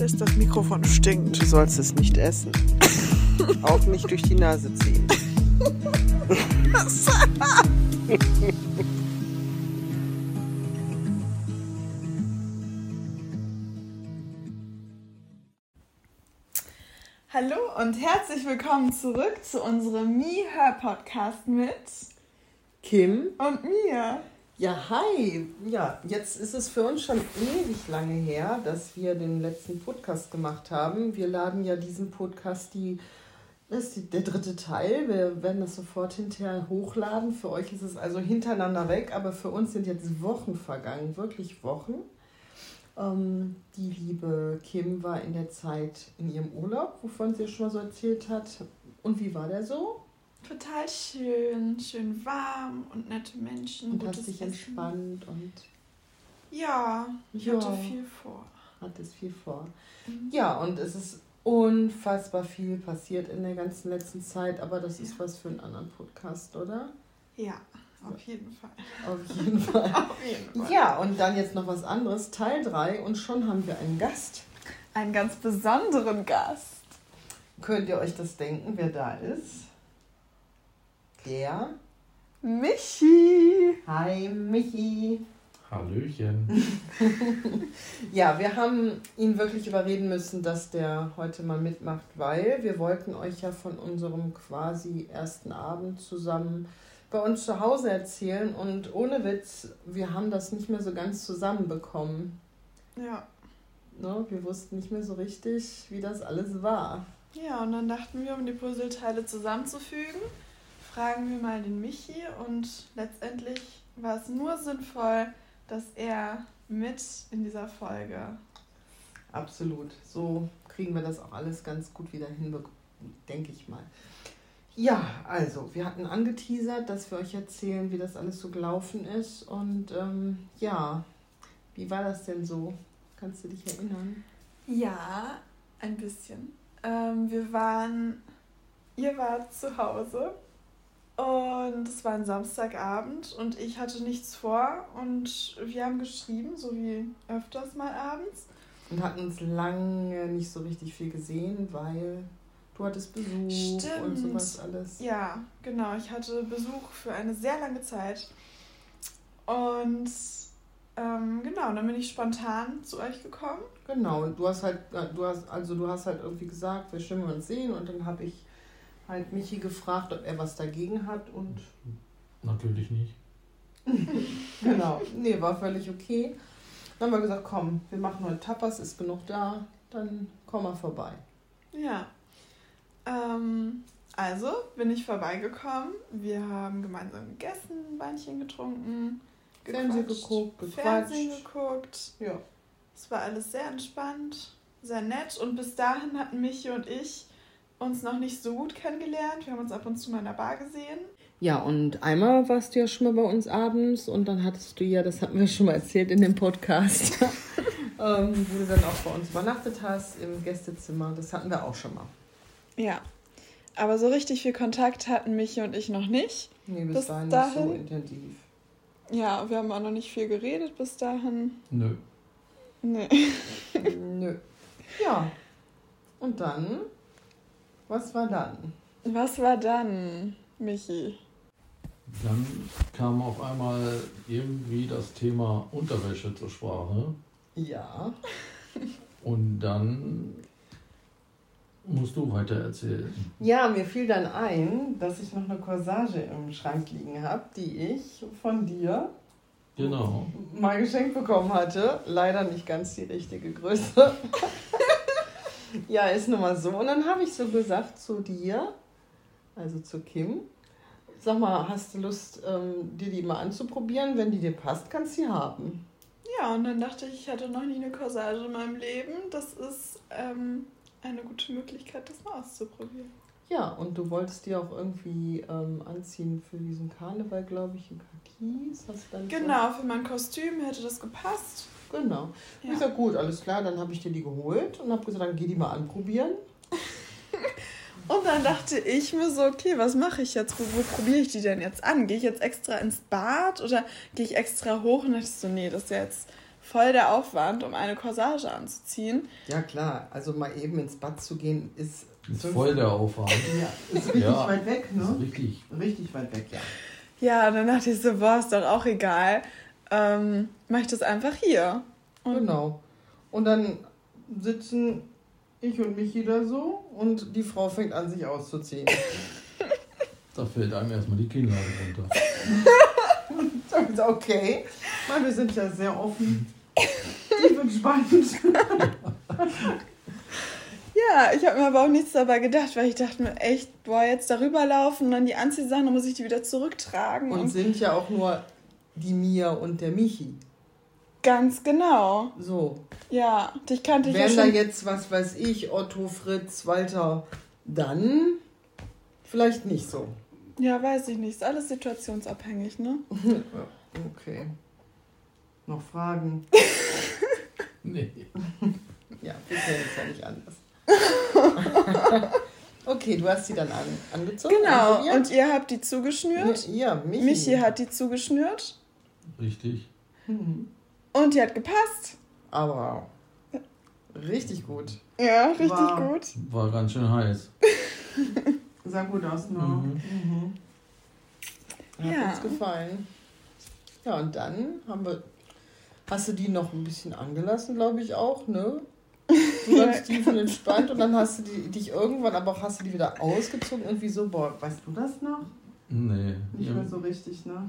ist, das Mikrofon stinkt. Du sollst es nicht essen. Auch nicht durch die Nase ziehen. Hallo und herzlich willkommen zurück zu unserem Me Her Podcast mit Kim und mir. Ja, hi. Ja, jetzt ist es für uns schon ewig lange her, dass wir den letzten Podcast gemacht haben. Wir laden ja diesen Podcast, die, das ist die, der dritte Teil. Wir werden das sofort hinterher hochladen. Für euch ist es also hintereinander weg, aber für uns sind jetzt Wochen vergangen, wirklich Wochen. Ähm, die liebe Kim war in der Zeit in ihrem Urlaub, wovon sie schon mal so erzählt hat. Und wie war der so? Total schön, schön warm und nette Menschen. Und hast dich entspannt und. Ja, ich ja, hatte viel vor. Hattest viel vor. Mhm. Ja, und es ist unfassbar viel passiert in der ganzen letzten Zeit, aber das ist was für einen anderen Podcast, oder? Ja, auf jeden Fall. Auf jeden Fall. auf jeden Fall. Ja, und dann jetzt noch was anderes, Teil 3 und schon haben wir einen Gast. Einen ganz besonderen Gast. Könnt ihr euch das denken, wer da ist? Der Michi. Hi Michi. Hallöchen. ja, wir haben ihn wirklich überreden müssen, dass der heute mal mitmacht, weil wir wollten euch ja von unserem quasi ersten Abend zusammen bei uns zu Hause erzählen und ohne Witz, wir haben das nicht mehr so ganz zusammenbekommen. Ja. Ne, wir wussten nicht mehr so richtig, wie das alles war. Ja, und dann dachten wir, um die Puzzleteile zusammenzufügen, fragen wir mal den Michi und letztendlich war es nur sinnvoll, dass er mit in dieser Folge. Absolut. So kriegen wir das auch alles ganz gut wieder hinbekommen, denke ich mal. Ja, also, wir hatten angeteasert, dass wir euch erzählen, wie das alles so gelaufen ist. Und ähm, ja, wie war das denn so? Kannst du dich erinnern? Ja, ein bisschen. Ähm, wir waren, ihr wart zu Hause und es war ein Samstagabend und ich hatte nichts vor und wir haben geschrieben, so wie öfters mal abends. Und hatten uns lange nicht so richtig viel gesehen, weil du hattest Besuch Stimmt. und sowas alles. Ja, genau. Ich hatte Besuch für eine sehr lange Zeit. Und ähm, genau, dann bin ich spontan zu euch gekommen. Genau, und du hast halt, äh, du hast, also du hast halt irgendwie gesagt, wir stimmen uns sehen und dann habe ich halt Michi gefragt, ob er was dagegen hat und. Natürlich nicht. genau. Nee, war völlig okay. Dann haben wir gesagt, komm, wir machen heute Tapas, ist genug da, dann komm mal vorbei. Ja. Ähm, also bin ich vorbeigekommen. Wir haben gemeinsam gegessen, Weinchen getrunken, Fernsehen geguckt, gequatscht. Fernsehen geguckt. Ja. Es war alles sehr entspannt, sehr nett und bis dahin hatten Michi und ich uns noch nicht so gut kennengelernt. Wir haben uns ab und zu mal in der Bar gesehen. Ja, und einmal warst du ja schon mal bei uns abends und dann hattest du ja, das hatten wir schon mal erzählt in dem Podcast, ähm, wo du dann auch bei uns übernachtet hast im Gästezimmer. Das hatten wir auch schon mal. Ja, aber so richtig viel Kontakt hatten Michi und ich noch nicht. Nee, bis, bis dahin, dahin nicht so intensiv. Ja, wir haben auch noch nicht viel geredet bis dahin. Nö. Nö. Nö. Ja. Und dann was war dann? Was war dann, Michi? Dann kam auf einmal irgendwie das Thema Unterwäsche zur Sprache. Ja. Und dann musst du weiter erzählen. Ja, mir fiel dann ein, dass ich noch eine Corsage im Schrank liegen habe, die ich von dir genau. mal geschenkt bekommen hatte. Leider nicht ganz die richtige Größe. ja, ist nun mal so. Und dann habe ich so gesagt zu dir, also zu Kim, sag mal, hast du Lust, ähm, dir die mal anzuprobieren? Wenn die dir passt, kannst du sie haben. Ja, und dann dachte ich, ich hatte noch nie eine Corsage in meinem Leben. Das ist ähm, eine gute Möglichkeit, das mal auszuprobieren. Ja, und du wolltest die auch irgendwie ähm, anziehen für diesen Karneval, glaube ich, in Kakis. Hast dann genau, für mein Kostüm hätte das gepasst. Genau. Ja. Ich sag, gut, alles klar, dann habe ich dir die geholt und habe gesagt, dann geh die mal anprobieren. und dann dachte ich mir so, okay, was mache ich jetzt? Wo, wo probiere ich die denn jetzt an? Gehe ich jetzt extra ins Bad oder gehe ich extra hoch? Und dachte ich so, nee, das ist ja jetzt voll der Aufwand, um eine Corsage anzuziehen. Ja, klar. Also mal eben ins Bad zu gehen, ist. Ist voll der Aufwand. Ja, ist richtig Ja, weit weg, ne? Ist richtig. Richtig weit weg, ja. Ja, und dann dachte ich so, boah, ist doch auch egal. Ähm, mach ich das einfach hier. Und Genau. Und dann sitzen ich und Michi da so und die Frau fängt an, sich auszuziehen. Da fällt einem erstmal die Kinnlade runter. Ich okay. Weil wir sind ja sehr offen. Tief entspannt. Ja, ich habe mir aber auch nichts dabei gedacht, weil ich dachte mir echt, boah, jetzt darüber laufen und dann die Anziehsachen, dann muss ich die wieder zurücktragen. Und Und sind ja auch nur die Mia und der Michi. ganz genau. So. Ja, dich kannte ich ja Wären da schon. jetzt, was weiß ich, Otto, Fritz, Walter, dann vielleicht nicht so. Ja, weiß ich nicht. Ist alles situationsabhängig, ne? Okay. Noch Fragen? Nee. Ja, wir kennen es ja nicht anders. okay, du hast sie dann an, angezogen. Genau. Und ihr habt die zugeschnürt. Ja, Michi. Michi hat die zugeschnürt. Richtig. Mhm. Und die hat gepasst. Aber richtig gut. Ja, richtig Wow. gut. War ganz schön heiß. Sah gut aus, ne? Mhm. Mhm. Hat Ja. uns gefallen. Ja, und dann haben wir. Hast du die noch ein bisschen angelassen, glaube ich auch, ne? So ganz tief und entspannt. Und dann hast du die, dich irgendwann, aber auch hast du die wieder ausgezogen. Irgendwie so, boah, weißt du das noch? Nee. Nicht Ja, mehr so richtig, ne?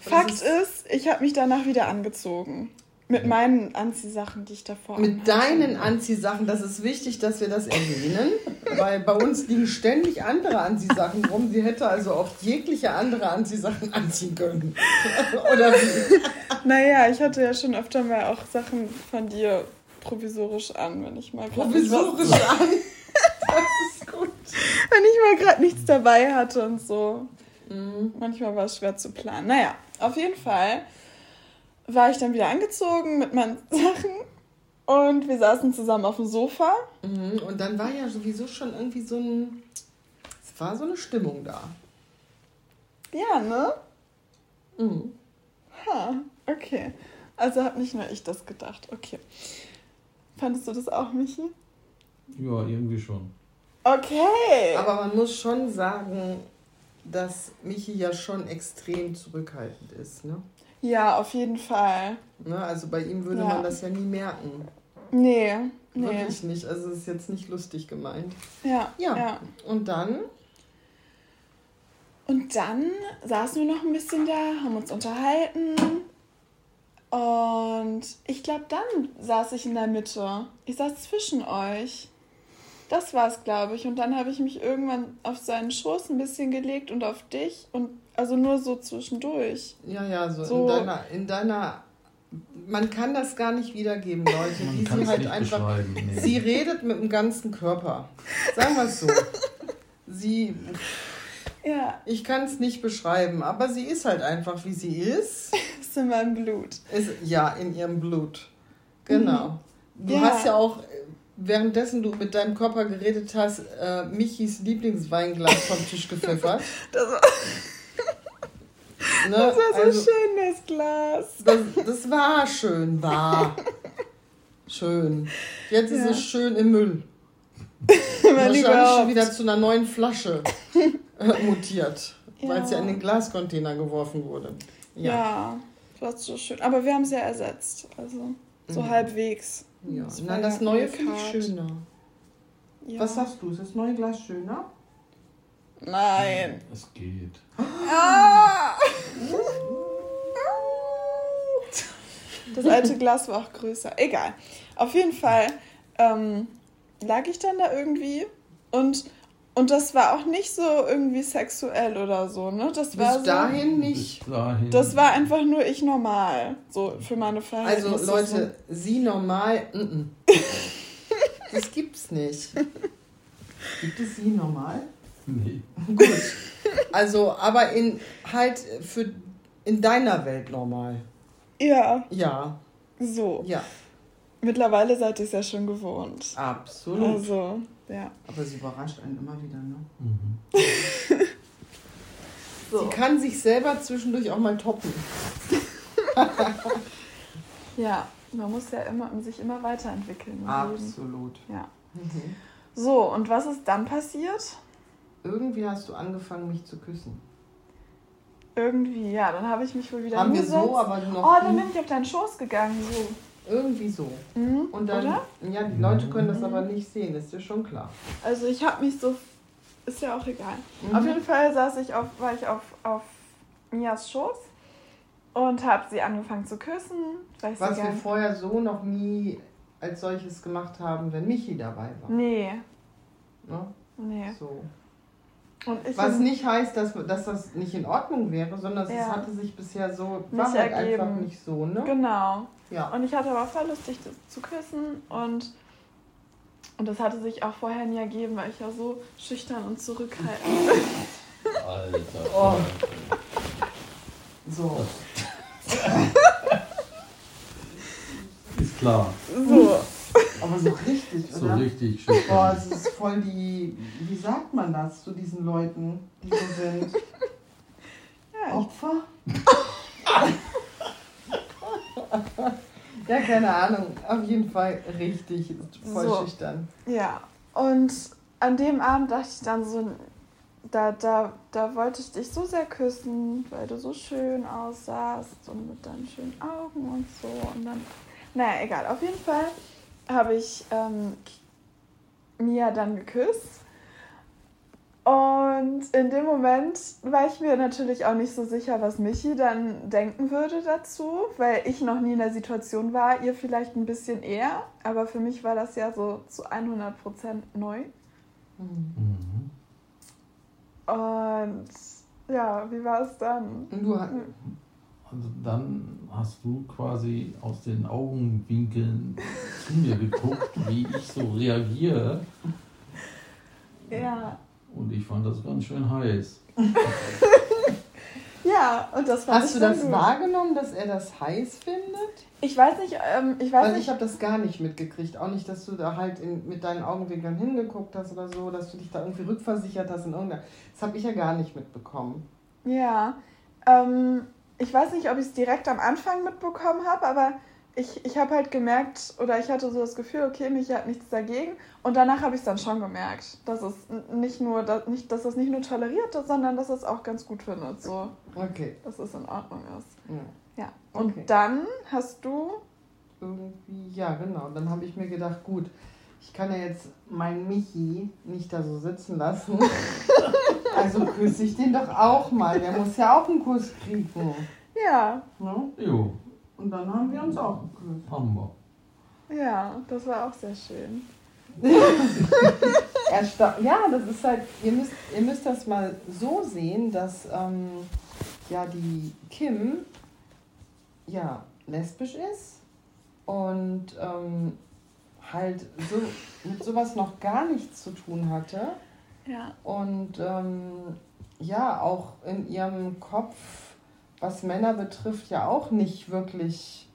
Fakt ist- ist, ich habe mich danach wieder angezogen. Mit meinen Anziehsachen, die ich davor Mit anhatte. deinen Anziehsachen, das ist wichtig, dass wir das erwähnen, weil bei uns liegen ständig andere Anziehsachen rum. Sie hätte also auch jegliche andere Anziehsachen anziehen können. Oder wie? Naja, ich hatte ja schon öfter mal auch Sachen von dir provisorisch an, wenn ich mal Provisorisch an. Das ist gut. wenn ich mal gerade nichts dabei hatte und so. Mhm. Manchmal war es schwer zu planen. Naja, auf jeden Fall war ich dann wieder angezogen mit meinen Sachen und wir saßen zusammen auf dem Sofa. Mhm. Und dann war ja sowieso schon irgendwie so ein. Es war so eine Stimmung da. Ja, ne? Mhm. Ha, okay. Also hab nicht nur ich das gedacht. Okay. Fandest du das auch, Michi? ja, irgendwie schon. Okay. Aber man muss schon sagen, dass Michi ja schon extrem zurückhaltend ist. Ne? ja, auf jeden Fall. Ne? Also bei ihm würde Ja. man das ja nie merken. Nee, nee. Wirklich nicht. Also es ist jetzt nicht lustig gemeint. Ja, Ja. ja. Und dann? Und dann saßen wir noch ein bisschen da, haben uns unterhalten. Und ich glaube, dann saß ich in der Mitte. Ich saß zwischen euch. Das war's, glaube ich. Und dann habe ich mich irgendwann auf seinen Schoß ein bisschen gelegt und auf dich. Und also nur so zwischendurch. Ja, ja, so, So. in deiner, in deiner. Man kann das gar nicht wiedergeben, Leute. Man wie kann sie es halt nicht einfach. beschreiben. Nee. Sie redet mit dem ganzen Körper. Sagen wir es so. Sie, Ja, ich kann es nicht beschreiben, aber sie ist halt einfach, wie sie ist. ist in meinem Blut. ist ja, in ihrem Blut. Genau. Du Ja. hast ja auch, währenddessen du mit deinem Körper geredet hast, äh, Michis Lieblingsweinglas vom Tisch gepfeffert. Das war, Ne? das war so also, schön, das Glas. das, das war schön, war. Schön. Jetzt ist Ja. es schön im Müll. Weil Wahrscheinlich schon wieder zu einer neuen Flasche äh, mutiert, weil es ja Ja. in den Glascontainer geworfen wurde. Ja. Ja. das war so schön. Aber wir haben es ja ersetzt. Also so Mhm. halbwegs. Ja. Das Na, das neue finde ich schöner. Ja. Was sagst du? Ist das neue Glas schöner? Nein. Es geht. Ah! Das alte Glas war auch größer. Egal. Auf jeden Fall ähm, lag ich dann da irgendwie und, und das war auch nicht so irgendwie sexuell oder so, ne? Das war Bis so, dahin nicht. Bis dahin. Das war einfach nur ich normal. So für meine Verhältnisse. Also Leute, sie normal. Mm -mm. Das gibt's nicht. Gibt es sie normal? Nee. Gut. Also, aber in halt für in deiner Welt normal. So, ja, Ja, so. ja, Mittlerweile seid ihr es ja schon gewohnt. absolut. Also, ja. Aber sie überrascht einen immer wieder, ne? Mhm. So. Sie kann sich selber zwischendurch auch mal toppen. Ja, man muss ja immer sich immer weiterentwickeln. Absolut. Ja. Mhm. So, und was ist dann passiert? Irgendwie hast du angefangen, mich zu küssen. Irgendwie, ja, dann habe ich mich wohl wieder Haben wir hingesetzt. so, aber noch Oh, dann bin ich auf deinen Schoß gegangen, so. Irgendwie so. Mhm, Und dann, oder? ja, die Leute können das aber nicht sehen, ist dir schon klar. Also ich habe mich so, ist ja auch egal. Mhm. Auf jeden Fall saß ich auf, war ich auf, auf Mias Schoß und habe sie angefangen zu küssen. Was wir vorher so noch nie als solches gemacht haben, wenn Michi dabei war. Nee, Ne? nee. So. Was nicht heißt, dass, dass das nicht in Ordnung wäre, sondern es Ja. hatte sich bisher so, Nicht war halt ergeben. einfach nicht so, ne? Genau. Ja. Und ich hatte aber voll Lust, dich zu, küssen und, und das hatte sich auch vorher nie ergeben, weil ich ja so schüchtern und zurückhaltend bin. Alter. Oh. So. Ist klar. So. Aber so richtig, So oder? richtig Boah, schüchtern. es ist voll die, wie sagt man das zu diesen Leuten, die so sind? Ja, Opfer? ja, keine Ahnung. Auf jeden Fall richtig voll So. schüchtern. ja. Und an dem Abend dachte ich dann so, da, da, da wollte ich dich so sehr küssen, weil du so schön aussahst und mit deinen schönen Augen und so. Und dann, naja, egal. Auf jeden Fall habe ich ähm, Mia dann geküsst. Und in dem Moment war ich mir natürlich auch nicht so sicher, was Michi dann denken würde dazu, weil ich noch nie in der Situation war, ihr vielleicht ein bisschen eher, aber für mich war das ja so zu 100% neu. Hm. Mhm. Und ja, wie war es dann? Du, Also dann hast du quasi aus den Augenwinkeln zu mir geguckt, wie ich so reagiere. Ja, Und ich fand das ganz schön heiß. ja, und das fand hast du das gut. wahrgenommen, dass er das heiß findet? Ich weiß nicht, ähm, ich weiß Also nicht, ich habe das gar nicht mitgekriegt. Auch nicht, dass du da halt in, mit deinen Augenwinkeln hingeguckt hast oder so, dass du dich da irgendwie rückversichert hast in irgendeiner. Das habe ich ja gar nicht mitbekommen. Ja, ähm, ich weiß nicht, ob ich es direkt am Anfang mitbekommen habe, aber ich, ich habe halt gemerkt, oder ich hatte so das Gefühl, okay, Michi hat nichts dagegen. Und danach habe ich es dann schon gemerkt, dass es nicht nur, dass, nicht, dass es nicht nur toleriert, sondern dass es auch ganz gut findet, so, Okay. dass es in Ordnung ist. Ja. Ja. Und Okay. dann hast du, Irgendwie, ja, genau. Dann habe ich mir gedacht, gut, ich kann ja jetzt meinen Michi nicht da so sitzen lassen. also küsse ich den doch auch mal. Der muss ja auch einen Kuss kriegen. ja, Ne? Jo, Und dann haben wir uns auch geküsst. haben wir. ja, das war auch sehr schön. Ja, das ist halt, ihr müsst, ihr müsst das mal so sehen, dass ähm, ja die Kim ja lesbisch ist und ähm, halt so mit sowas noch gar nichts zu tun hatte Ja, und ähm, ja auch in ihrem Kopf, was Männer betrifft, ja auch nicht wirklich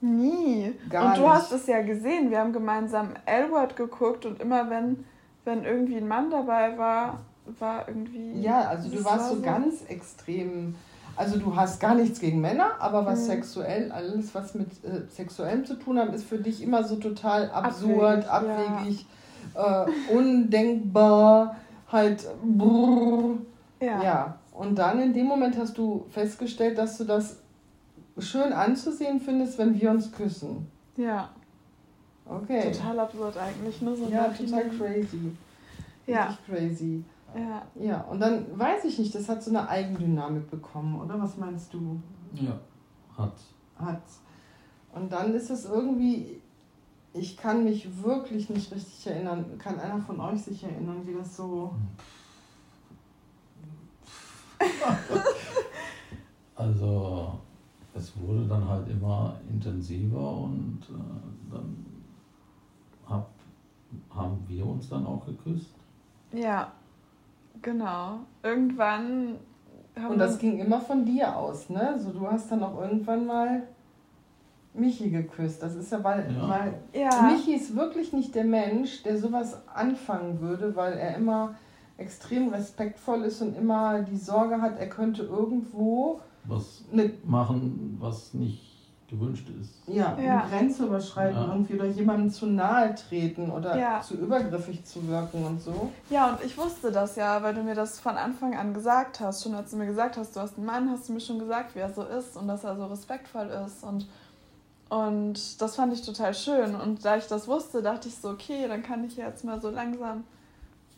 nie. Gar und du nicht. hast es ja gesehen, wir haben gemeinsam L-Word geguckt und immer wenn, wenn irgendwie ein Mann dabei war, war irgendwie. Ja, also du warst war so ganz extrem. Also du hast gar nichts gegen Männer, aber was Mhm. sexuell, alles was mit äh, Sexuellem zu tun hat, ist für dich immer so total absurd, Abwegig, abwegig, äh, undenkbar, halt brrr. Ja. Ja. Und dann in dem Moment hast du festgestellt, dass du das schön anzusehen findest, wenn wir uns küssen. ja. Okay. Total absurd eigentlich, nur so ja, total crazy. Ja, Richtig crazy. ja. Ja, und dann weiß ich nicht, das hat so eine Eigendynamik bekommen, oder? Was meinst du? Ja, hat. Hat. Und dann ist es irgendwie, ich kann mich wirklich nicht richtig erinnern. Kann einer von euch sich erinnern, wie das so. Also es wurde dann halt immer intensiver und äh, dann hab, haben wir uns dann auch geküsst. Ja, genau. Irgendwann haben Und das ging immer von dir aus, ne? So, du hast dann auch irgendwann mal Michi geküsst. Das ist ja, weil, Ja. weil ja, Michi ist wirklich nicht der Mensch, der sowas anfangen würde, weil er immer extrem respektvoll ist und immer die Sorge hat, er könnte irgendwo Was eine machen, was nicht gewünscht ist. Ja, Ja. eine Grenze überschreiten Ja. irgendwie oder jemandem zu nahe treten oder Ja. zu übergriffig zu wirken und so. Ja, und ich wusste das ja, weil du mir das von Anfang an gesagt hast. Schon als du mir gesagt hast, du hast einen Mann, hast du mir schon gesagt, wie er so ist und dass er so respektvoll ist. Und, und das fand ich total schön. Und da ich das wusste, dachte ich so, okay, dann kann ich jetzt mal so langsam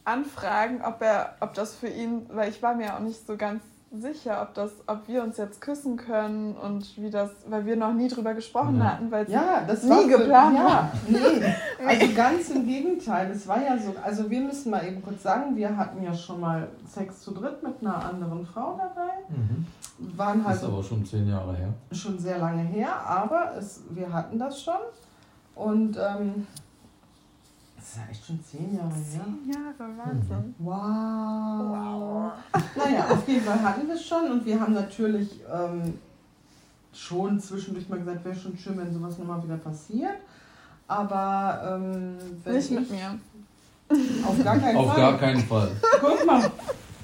anfragen, ob er, ob das für ihn, weil ich war mir auch nicht so ganz sicher, ob das, ob wir uns jetzt küssen können und wie das, weil wir noch nie drüber gesprochen Ja. hatten, weil Ja, das Nie war so- geplant. Ja, nee. Also ganz im Gegenteil. Es war ja so, also wir müssen mal eben kurz sagen, wir hatten ja schon mal Sex zu dritt mit einer anderen Frau dabei. Waren halt Ist aber schon zehn Jahre her. schon sehr lange her, aber es, wir hatten das schon. Und ähm, das ist ja echt schon zehn Jahre her. zehn Jahre, Wahnsinn. Wow. Naja, auf jeden Fall hatten wir es schon und wir haben natürlich ähm, schon zwischendurch mal gesagt, wäre schon schön, wenn sowas nochmal wieder passiert. Aber ähm, wenn Nicht mit ich, mir. Auf gar keinen Auf Fall. gar keinen Fall. Guck mal.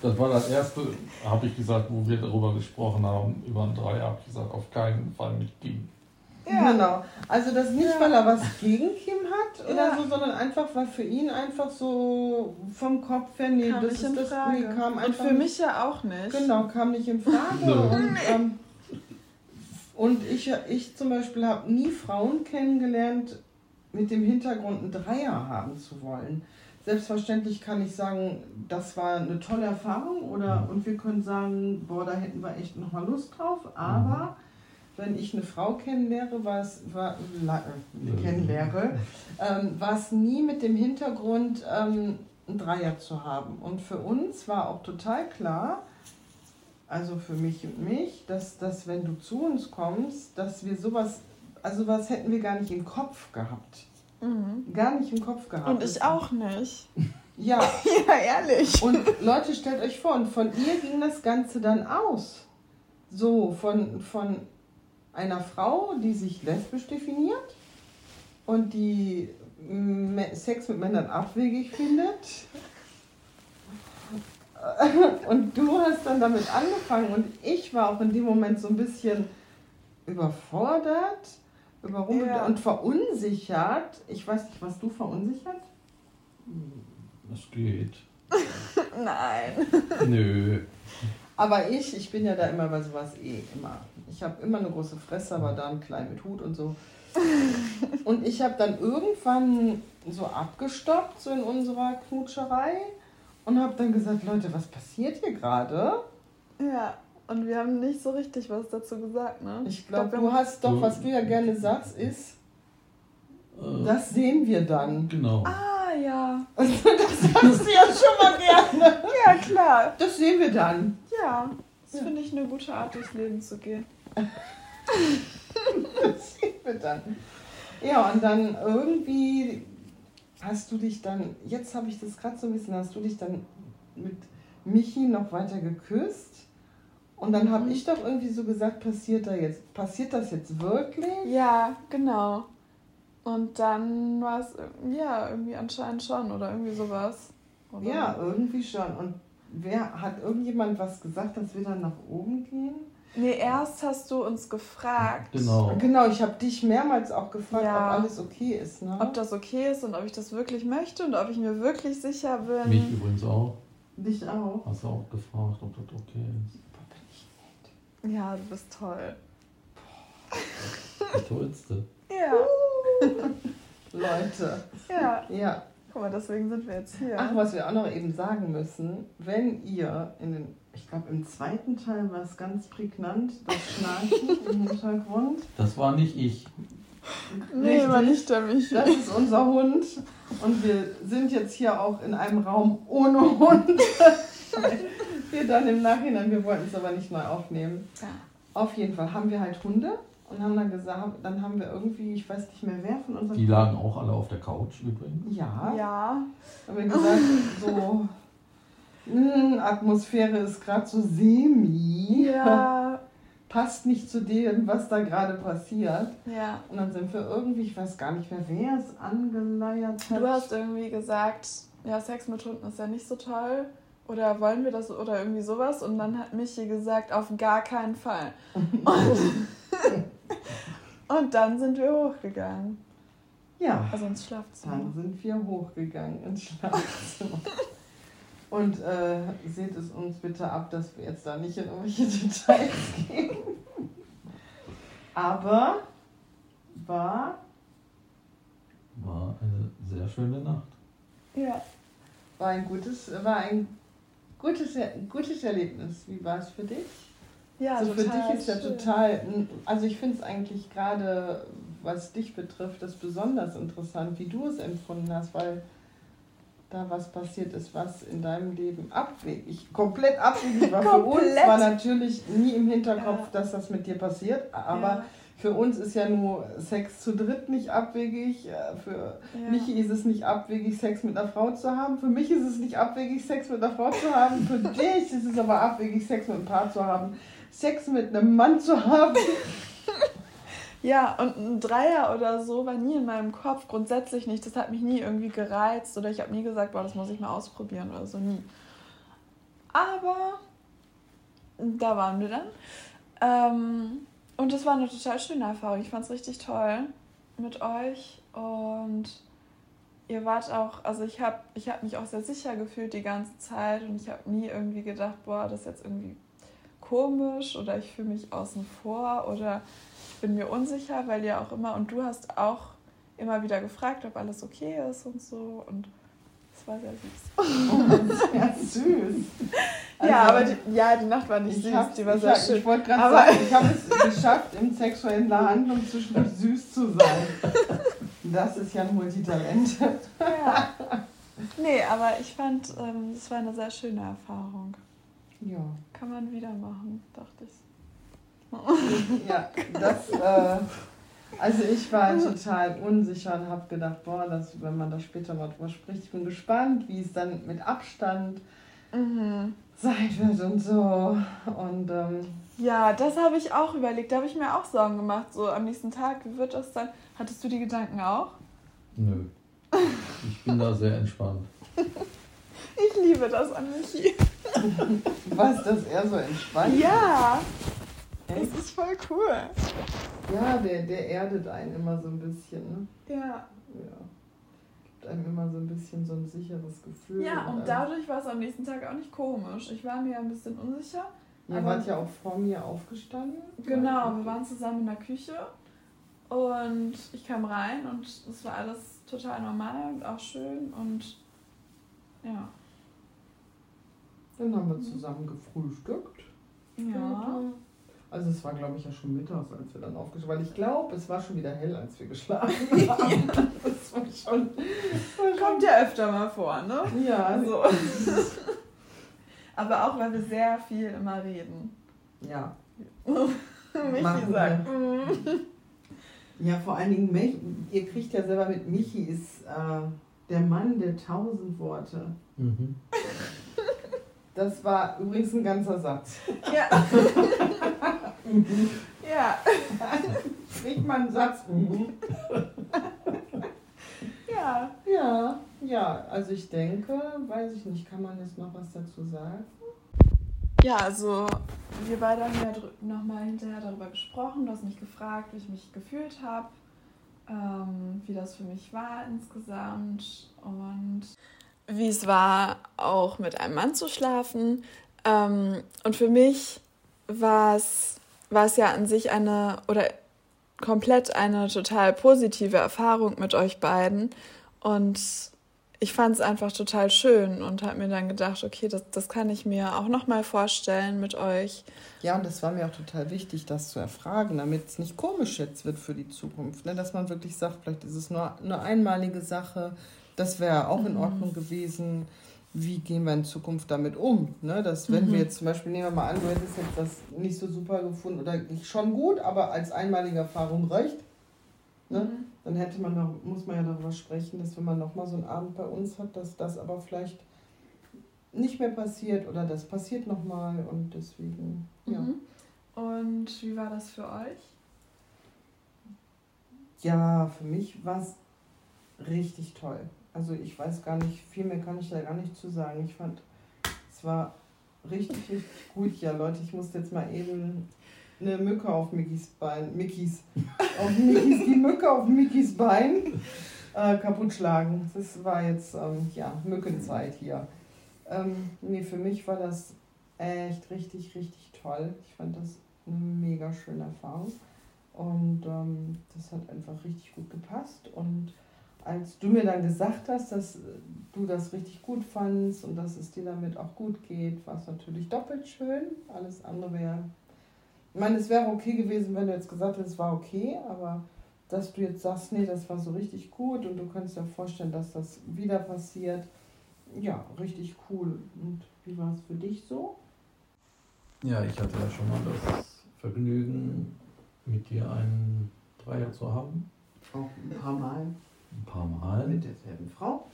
Das war das erste, habe ich gesagt, wo wir darüber gesprochen haben, über ein Dreier, habe ich gesagt, auf keinen Fall mit Kim. Ja. Genau. Also das nicht, Ja. weil er was gegen Kim hat oder Ja. so, sondern einfach, weil für ihn einfach so vom Kopf her, nee, kam das ist in das, Frage. nee, kam und einfach für nicht- mich ja auch nicht. Genau, kam nicht in Frage. Und, ähm, und ich, ich zum Beispiel habe nie Frauen kennengelernt mit dem Hintergrund, einen Dreier haben zu wollen. Selbstverständlich kann ich sagen, das war eine tolle Erfahrung oder und wir können sagen, boah, da hätten wir echt noch mal Lust drauf. Aber wenn ich eine Frau kennenlehre, war es war, äh, kennenlehre, ähm, war es nie mit dem Hintergrund, ähm, einen Dreier zu haben. Und für uns war auch total klar, also für mich und mich, dass, dass wenn du zu uns kommst, dass wir sowas, also was hätten wir gar nicht im Kopf gehabt. Mhm. Gar nicht im Kopf gehabt. Und ich auch nicht. Ja, Ja, ehrlich. und Leute, stellt euch vor, und von ihr ging das Ganze dann aus. So, von, von einer Frau, die sich lesbisch definiert und die mm, Sex mit Männern abwegig findet. Und du hast dann damit angefangen und ich war auch in dem Moment so ein bisschen überfordert, überrumpelt Ja. und verunsichert. Ich weiß nicht, was du verunsichert? Es geht. Nein. Nö. Aber ich, ich bin ja da immer bei sowas eh immer. Ich habe immer eine große Fresse, aber da einen kleinen mit Hut und so. Und ich habe dann irgendwann so abgestoppt, so in unserer Knutscherei. Und habe dann gesagt, Leute, was passiert hier gerade? Ja, und wir haben nicht so richtig was dazu gesagt, ne? Ich glaube, wir du hast doch, was du ja gerne sagst, ist, Äh, das sehen wir dann. Genau. Ah, ja. das sagst du ja schon mal gerne. Ja, klar. Das sehen wir dann. Ja. Das Ja. finde ich eine gute Art, durchs Leben zu gehen. Das sehen wir dann. Ja, und dann irgendwie hast du dich dann, jetzt habe ich das gerade so ein bisschen, hast du dich dann mit Michi noch weiter geküsst? Und dann habe Mhm. ich doch irgendwie so gesagt, passiert da jetzt, passiert das jetzt wirklich? Ja, genau. Und dann war es ja irgendwie anscheinend schon oder irgendwie sowas. Oder? Ja, irgendwie schon. Und wer hat irgendjemand was gesagt, dass wir dann nach oben gehen? Nee, erst hast du uns gefragt, Genau. Genau, ich habe dich mehrmals auch gefragt, Ja. ob alles okay ist. Ne? ob das okay ist und ob ich das wirklich möchte und ob ich mir wirklich sicher bin. Mich übrigens auch. Dich auch. Hast du auch gefragt, ob das okay ist. Boah, bin ich nett. Ja, du bist toll. Die tollste. Ja, Leute, ja. ja. Guck mal, deswegen sind wir jetzt hier. Ach, was wir auch noch eben sagen müssen, wenn ihr in den, ich glaube im zweiten Teil war es ganz prägnant, das Schnarchen im Hintergrund. Das war nicht ich. nee, Richtig. war nicht der Michi. Das ist unser Hund und wir sind jetzt hier auch in einem Raum ohne Hund. wir dann im Nachhinein, wir wollten es aber nicht neu aufnehmen. Ja. Auf jeden Fall haben wir halt Hunde und haben dann gesagt, dann haben wir irgendwie, ich weiß nicht mehr wer von unseren Die lagen auch alle auf der Couch übrigens. Ja, Ja, haben wir gesagt, so mh, Atmosphäre ist gerade so semi. ja, Passt nicht zu dem, was da gerade passiert. ja. Und dann sind wir irgendwie, ich weiß gar nicht mehr, wer es angeleiert hat. Du hast irgendwie gesagt, ja, Sex mit Hunden ist ja nicht so toll. Oder wollen wir das oder irgendwie sowas? Und dann hat Michi gesagt, auf gar keinen Fall. Und, Und dann sind wir hochgegangen. Ja. Also ins Schlafzimmer. Dann sind wir hochgegangen ins Schlafzimmer. Und äh, seht es uns bitte ab, dass wir jetzt da nicht in irgendwelche Details gehen. Aber war. War eine sehr schöne Nacht. Ja. War ein gutes, war ein gutes, gutes Erlebnis. Wie war es für dich? Ja, also für dich ist ja total, also ich finde es eigentlich gerade, was dich betrifft, das besonders interessant, wie du es empfunden hast, weil da was passiert ist, was in deinem Leben abwegig, komplett abwegig war. Für uns Komplett. war natürlich nie im Hinterkopf, Ja. dass das mit dir passiert, aber Ja. für uns ist ja nur Sex zu dritt nicht abwegig, äh, für Ja. Michi ist es nicht abwegig, Sex mit einer Frau zu haben. Für mich ist es nicht abwegig, Sex mit einer Frau zu haben. Für dich ist es aber abwegig, Sex mit einem Paar zu haben. Sex mit einem Mann zu haben. Ja, und ein Dreier oder so war nie in meinem Kopf, grundsätzlich nicht. Das hat mich nie irgendwie gereizt oder ich habe nie gesagt, boah, das muss ich mal ausprobieren oder so, nie. Aber da waren wir dann. Ähm, und das war eine total schöne Erfahrung. Ich fand es richtig toll mit euch und ihr wart auch, also ich habe ich hab mich auch sehr sicher gefühlt die ganze Zeit und ich habe nie irgendwie gedacht, boah, das ist jetzt irgendwie komisch oder ich fühle mich außen vor oder ich bin mir unsicher, weil ihr auch immer, und du hast auch immer wieder gefragt, ob alles okay ist und so und es war sehr süß. Ja, süß. ja, Also, aber die, ja, die Nacht war nicht ich süß, die war sehr hab- schön. Ich wollte gerade Aber- sagen, ich habe es geschafft, in sexueller Handlung zwischendurch süß zu sein. Das ist ja ein Multitalent. Ja. Nee, aber ich fand, ähm, das war eine sehr schöne Erfahrung. Ja. Kann man wieder machen, dachte ich. Ja, das, äh, also ich war total unsicher und habe gedacht, boah, das, wenn man da später mal drüber spricht, ich bin gespannt, wie es dann mit Abstand Mhm. sein wird und so. Und ähm, Ja, das habe ich auch überlegt. Da habe ich mir auch Sorgen gemacht. So am nächsten Tag, wie wird das dann? Hattest du die Gedanken auch? Nö. Ich bin da sehr entspannt. Ich liebe das an Michi. Was, dass er so entspannt Ja, das Echt? ist voll cool. Ja, der, der erdet einen immer so ein bisschen. Ne? Ja. Ja. Gibt einem immer so ein bisschen so ein sicheres Gefühl. Ja, und dadurch war es am nächsten Tag auch nicht komisch. Ich war mir ein bisschen unsicher. Ihr wart ja auch vor mir aufgestanden. Genau, wir waren zusammen in der Küche und ich kam rein und es war alles total normal und auch schön und ja. Dann haben wir zusammen gefrühstückt. Ja. Also es war, glaube ich, ja schon mittags, als wir dann aufgestanden Weil ich glaube, es war schon wieder hell, als wir geschlafen haben. das war schon... Kommt ja öfter mal vor, ne? Ja, Also. Aber auch, weil wir sehr viel immer reden. ja. Michi Machen sagt. wir. mm. Ja, vor allen Dingen, ihr kriegt ja selber mit, Michi ist äh, der Mann der tausend Worte. Mhm. Das war übrigens ein ganzer Satz. Ja. ja. Kriegt man einen Satz? Ja. Ja, ja, also ich denke, weiß ich nicht, kann man jetzt noch was dazu sagen? Ja, also wir beide haben ja nochmal hinterher darüber gesprochen. Du hast mich gefragt, wie ich mich gefühlt habe, ähm, wie das für mich war insgesamt und wie es war, auch mit einem Mann zu schlafen. Ähm, und für mich war es, es ja an sich eine oder komplett eine total positive Erfahrung mit euch beiden. Und ich fand es einfach total schön und habe mir dann gedacht, okay, das, das kann ich mir auch nochmal vorstellen mit euch. Ja, und das war mir auch total wichtig, das zu erfragen, damit es nicht komisch jetzt wird für die Zukunft. Ne? Dass man wirklich sagt, vielleicht ist es nur eine einmalige Sache, das wäre auch in Mhm. Ordnung gewesen. Wie gehen wir in Zukunft damit um? Ne? Dass, wenn Mhm. wir jetzt zum Beispiel, nehmen wir mal an, du hättest jetzt das nicht so super gefunden oder schon gut, aber als einmalige Erfahrung reicht, ne? dann hätte man noch, muss man ja darüber sprechen, dass wenn man nochmal so einen Abend bei uns hat, dass das aber vielleicht nicht mehr passiert oder das passiert nochmal und deswegen, ja. Mhm. Und wie war das für euch? Ja, für mich war es richtig toll. Also ich weiß gar nicht, viel mehr kann ich da gar nicht zu sagen. Ich fand, es war richtig, richtig gut. Ja, Leute, ich muss jetzt mal eben eine Mücke auf Mickys Bein, Mickys, auf Mickys, die Mücke auf Mickys Bein äh, kaputt schlagen. Das war jetzt, ähm, ja, Mückenzeit hier. Ähm, nee, für mich war das echt richtig, richtig toll. Ich fand das eine mega schöne Erfahrung. Und ähm, das hat einfach richtig gut gepasst. Und als du mir dann gesagt hast, dass du das richtig gut fandst und dass es dir damit auch gut geht, war es natürlich doppelt schön. Alles andere wäre. Ich meine, es wäre okay gewesen, wenn du jetzt gesagt hättest, es war okay, aber dass du jetzt sagst, nee, das war so richtig gut und du kannst dir vorstellen, dass das wieder passiert, ja, richtig cool. Und wie war es für dich so? Ja, ich hatte ja schon mal das Vergnügen, mit dir einen Dreier zu haben. Auch ein paar Mal. Ein paar Mal. Mit derselben Frau.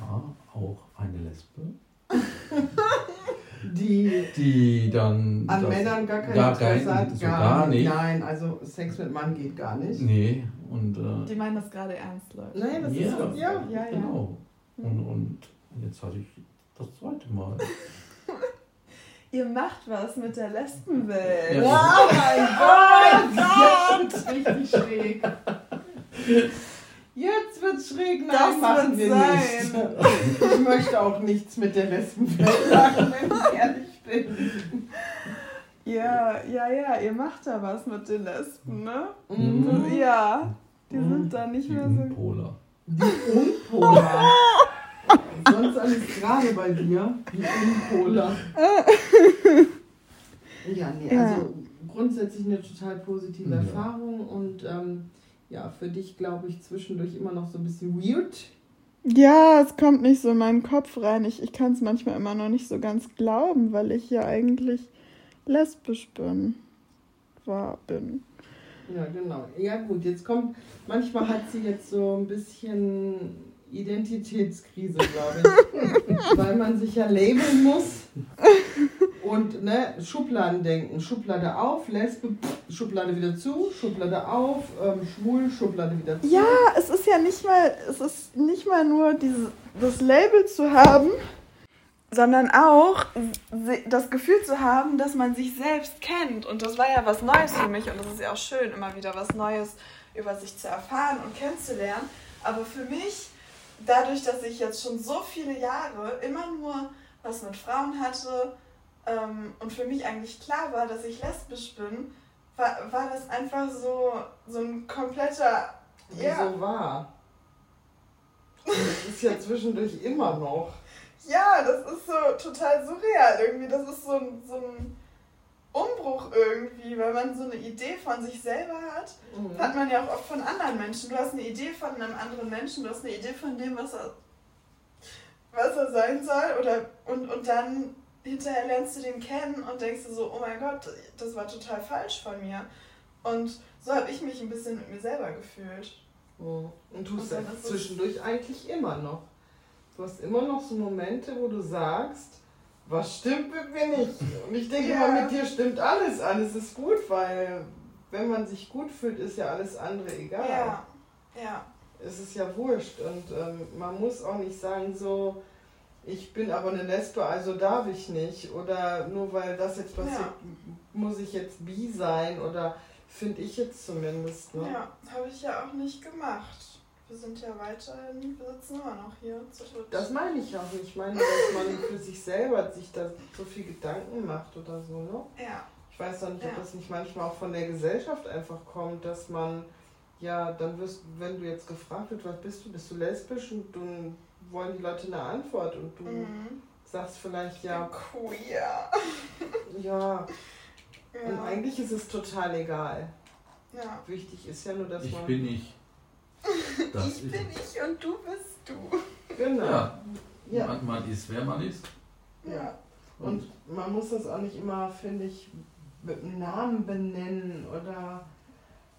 Ja, auch eine Lesbe. die, die dann an Männern gar kein gar Interesse hat. So gar, gar nicht. Nein, also Sex mit Mann geht gar nicht. Nee. Und, äh, die meinen das gerade ernst, Leute. Nein, das ja, ist ja, ja, ja. Genau. Und, und jetzt hatte ich das zweite Mal. Ihr macht was mit der Lesbenwelt. Ja, oh mein Gott! Richtig schräg. Jetzt wird's schräg. Nein, das machen wir sein. nicht. Ich möchte auch nichts mit der Lesbenwelt machen, wenn ich ehrlich bin. Ja, ja, ja, ihr macht da was mit den Lesben, ne? Mhm. Ja, die mhm. sind da nicht die mehr so. Unpolar. Die Unpolar. Sonst alles gerade bei dir. Die Unpolar. ja, nee, ja. also grundsätzlich eine total positive ja. Erfahrung und ähm, ja, für dich glaube ich zwischendurch immer noch so ein bisschen weird. Ja, es kommt nicht so in meinen Kopf rein. Ich, ich kann es manchmal immer noch nicht so ganz glauben, weil ich ja eigentlich lesbisch bin. War, bin. Ja, genau. Ja, gut, jetzt kommt, manchmal hat sie jetzt so ein bisschen Identitätskrise, glaube ich. Weil man sich ja labeln muss. Und ne, Schubladen denken. Schublade auf, Lesbe, Schublade wieder zu, Schublade auf, ähm, schwul, Schublade wieder zu. Ja, es ist ja nicht mal, es ist nicht mal nur dieses, das Label zu haben, sondern auch das Gefühl zu haben, dass man sich selbst kennt. Und das war ja was Neues für mich und es ist ja auch schön, immer wieder was Neues über sich zu erfahren und kennenzulernen. Aber für mich, dadurch, dass ich jetzt schon so viele Jahre immer nur was mit Frauen hatte ähm, und für mich eigentlich klar war, dass ich lesbisch bin, war, war das einfach so, so ein kompletter... Wieso ja. war? Das ist ja zwischendurch immer noch. Ja, das ist so total surreal irgendwie. Das ist so ein, so ein Umbruch irgendwie, weil man so eine Idee von sich selber hat. Mhm. Hat man ja auch oft von anderen Menschen. Du hast eine Idee von einem anderen Menschen, du hast eine Idee von dem, was er, was er sein soll. Oder, und, und dann hinterher lernst du den kennen und denkst du so, oh mein Gott, das war total falsch von mir. Und so habe ich mich ein bisschen mit mir selber gefühlt. Oh. Und tust das zwischendurch eigentlich immer noch. Du hast immer noch so Momente, wo du sagst, was stimmt mit mir nicht? Und ich denke ja. immer, mit dir stimmt alles. Alles ist gut, weil wenn man sich gut fühlt, ist ja alles andere egal. Ja, ja. Es ist ja wurscht. Und ähm, man muss auch nicht sagen, so, ich bin aber eine Lesbe, also darf ich nicht. Oder nur weil das jetzt passiert, ja. muss ich jetzt bi sein. Oder finde ich jetzt zumindest. Ne? Ja, habe ich ja auch nicht gemacht wir sind ja weiterhin, wir sitzen immer noch hier zu dritt. Das meine ich auch nicht. Ich meine, dass man für sich selber sich da so viel Gedanken macht oder so, ne? Ja. Ich weiß doch nicht, ob ja. das nicht manchmal auch von der Gesellschaft einfach kommt, dass man, ja, dann wirst, wenn du jetzt gefragt wird, was bist du, bist du lesbisch und dann wollen die Leute eine Antwort und du mhm. sagst vielleicht ja. Queer. ja. ja. Und eigentlich ist es total egal. Ja. Wichtig ist ja nur, dass ich man. Ich bin nicht das ich bin ich und du bist du. Genau. Ja. ja. Man, man ist, wer man ist. Ja. Und, und man muss das auch nicht immer, finde ich, mit einem Namen benennen oder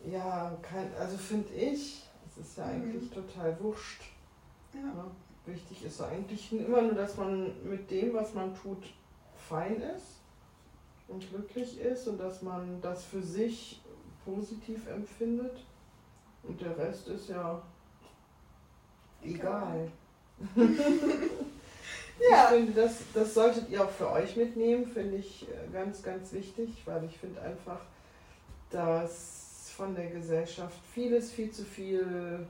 ja, kein, also finde ich, es ist ja mhm. eigentlich total wurscht. Ja. ja. Wichtig ist eigentlich immer nur, dass man mit dem, was man tut, fein ist und glücklich ist und dass man das für sich positiv empfindet. Und der Rest ist ja egal. ja. Ich finde, das, das solltet ihr auch für euch mitnehmen, finde ich äh, ganz, ganz wichtig, weil ich finde einfach, dass von der Gesellschaft vieles viel zu viel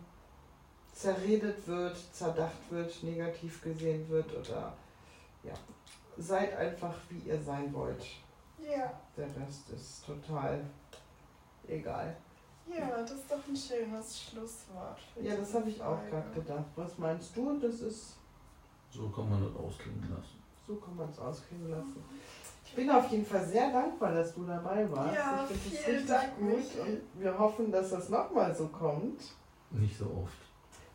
zerredet wird, zerdacht wird, negativ gesehen wird oder ja, seid einfach wie ihr sein wollt. Ja. Der Rest ist total egal. Ja, das ist doch ein schönes Schlusswort. Ja, das habe ich auch gerade gedacht. Was meinst du? Das ist, So kann man das ausklingen lassen. so kann man es ausklingen lassen. Ich bin auf jeden Fall sehr dankbar, dass du dabei warst. Ja, ich finde das vielen richtig Dank, gut Michi. und wir hoffen, dass das nochmal so kommt. Nicht so oft.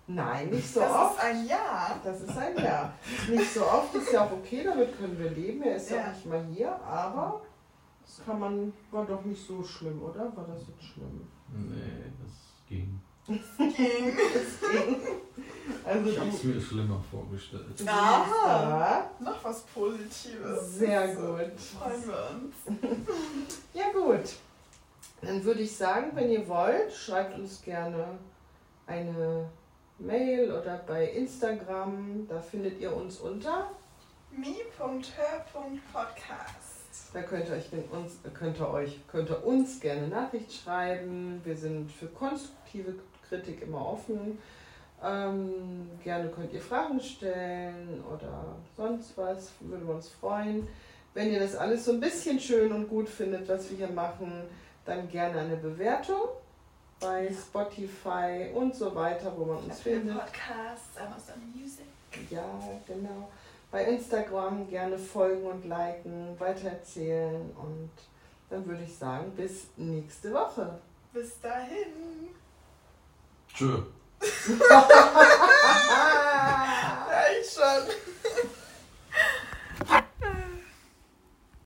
Nein, nicht so Das oft. ist ein Ja. Das ist ein Ja. Nicht so oft ist ja auch okay, damit können wir leben. Er ist ja, Ja. auch nicht mal hier, aber das kann man, war doch nicht so schlimm, oder? War das jetzt schlimm? Nee, das ging. Ging. Also Ich habe es mir schlimmer vorgestellt. Aha. Noch was Positives. Sehr gut. Freuen wir uns. Ja gut. Dann würde ich sagen, wenn ihr wollt, schreibt uns gerne eine Mail oder bei Instagram. Da findet ihr uns unter. mi.hör.podcast. Da könnt ihr euch, uns, könnt ihr euch könnt ihr uns gerne Nachricht schreiben. Wir sind für konstruktive Kritik immer offen. Ähm, gerne könnt ihr Fragen stellen oder sonst was. Würden wir uns freuen. Wenn ihr das alles so ein bisschen schön und gut findet, was wir hier machen, dann gerne eine Bewertung bei Spotify und so weiter, wo man uns Apple findet. Podcasts, Amazon Music. Ja, genau. Bei Instagram gerne folgen und liken, weitererzählen und dann würde ich sagen, bis nächste Woche. Bis dahin. Tschö. Ja, ich schon.